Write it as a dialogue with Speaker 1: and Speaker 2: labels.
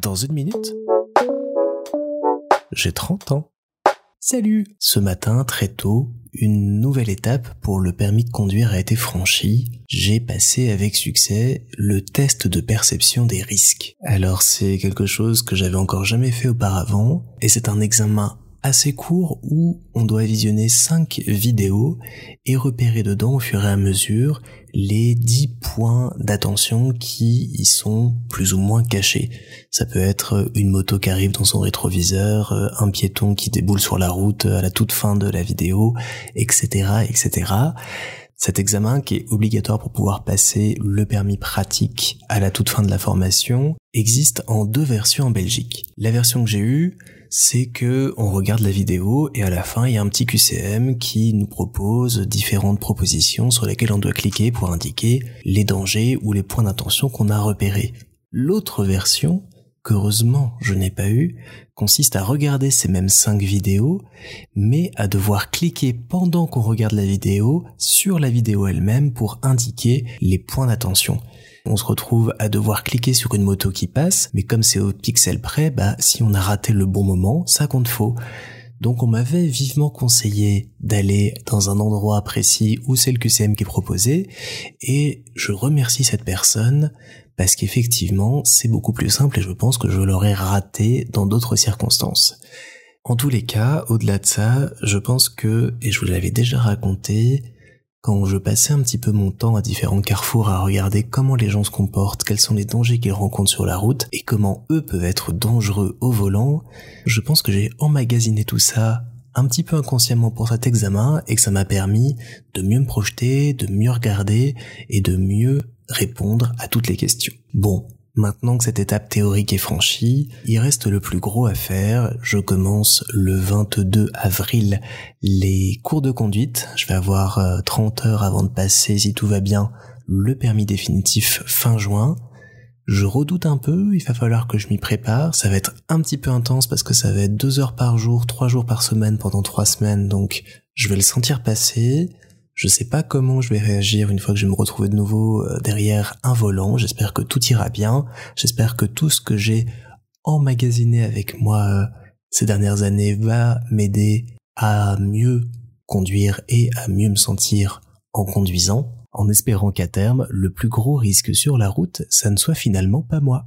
Speaker 1: Dans une minute, j'ai 30 ans. Salut Ce matin, très tôt, une nouvelle étape pour le permis de conduire a été franchie. J'ai passé avec succès le test de perception des risques. Alors c'est quelque chose que j'avais encore jamais fait auparavant, et c'est un examen assez court où on doit visionner 5 vidéos et repérer dedans au fur et à mesure les 10 d'attention qui y sont plus ou moins cachés. Ça peut être une moto qui arrive dans son rétroviseur, un piéton qui déboule sur la route à la toute fin de la vidéo, etc., etc. Cet examen, qui est obligatoire pour pouvoir passer le permis pratique à la toute fin de la formation, existe en deux versions en Belgique. La version que j'ai eue, c'est que on regarde la vidéo et à la fin il y a un petit QCM qui nous propose différentes propositions sur lesquelles on doit cliquer pour indiquer les dangers ou les points d'attention qu'on a repérés. L'autre version, qu'heureusement je n'ai pas eu, consiste à regarder ces mêmes cinq vidéos, mais à devoir cliquer pendant qu'on regarde la vidéo sur la vidéo elle-même pour indiquer les points d'attention on se retrouve à devoir cliquer sur une moto qui passe, mais comme c'est au pixel près, bah, si on a raté le bon moment, ça compte faux. Donc on m'avait vivement conseillé d'aller dans un endroit précis où c'est le QCM qui est proposé, et je remercie cette personne parce qu'effectivement c'est beaucoup plus simple et je pense que je l'aurais raté dans d'autres circonstances. En tous les cas, au-delà de ça, je pense que, et je vous l'avais déjà raconté, quand je passais un petit peu mon temps à différents carrefours à regarder comment les gens se comportent, quels sont les dangers qu'ils rencontrent sur la route et comment eux peuvent être dangereux au volant, je pense que j'ai emmagasiné tout ça un petit peu inconsciemment pour cet examen et que ça m'a permis de mieux me projeter, de mieux regarder et de mieux répondre à toutes les questions. Bon, Maintenant que cette étape théorique est franchie, il reste le plus gros à faire. Je commence le 22 avril les cours de conduite. Je vais avoir 30 euh, heures avant de passer, si tout va bien, le permis définitif fin juin. Je redoute un peu, il va falloir que je m'y prépare. Ça va être un petit peu intense parce que ça va être deux heures par jour, trois jours par semaine pendant trois semaines, donc je vais le sentir passer. Je sais pas comment je vais réagir une fois que je vais me retrouver de nouveau euh, derrière un volant. J'espère que tout ira bien. J'espère que tout ce que j'ai emmagasiné avec moi euh, ces dernières années va m'aider à mieux conduire et à mieux me sentir en conduisant, en espérant qu'à terme, le plus gros risque sur la route, ça ne soit finalement pas moi.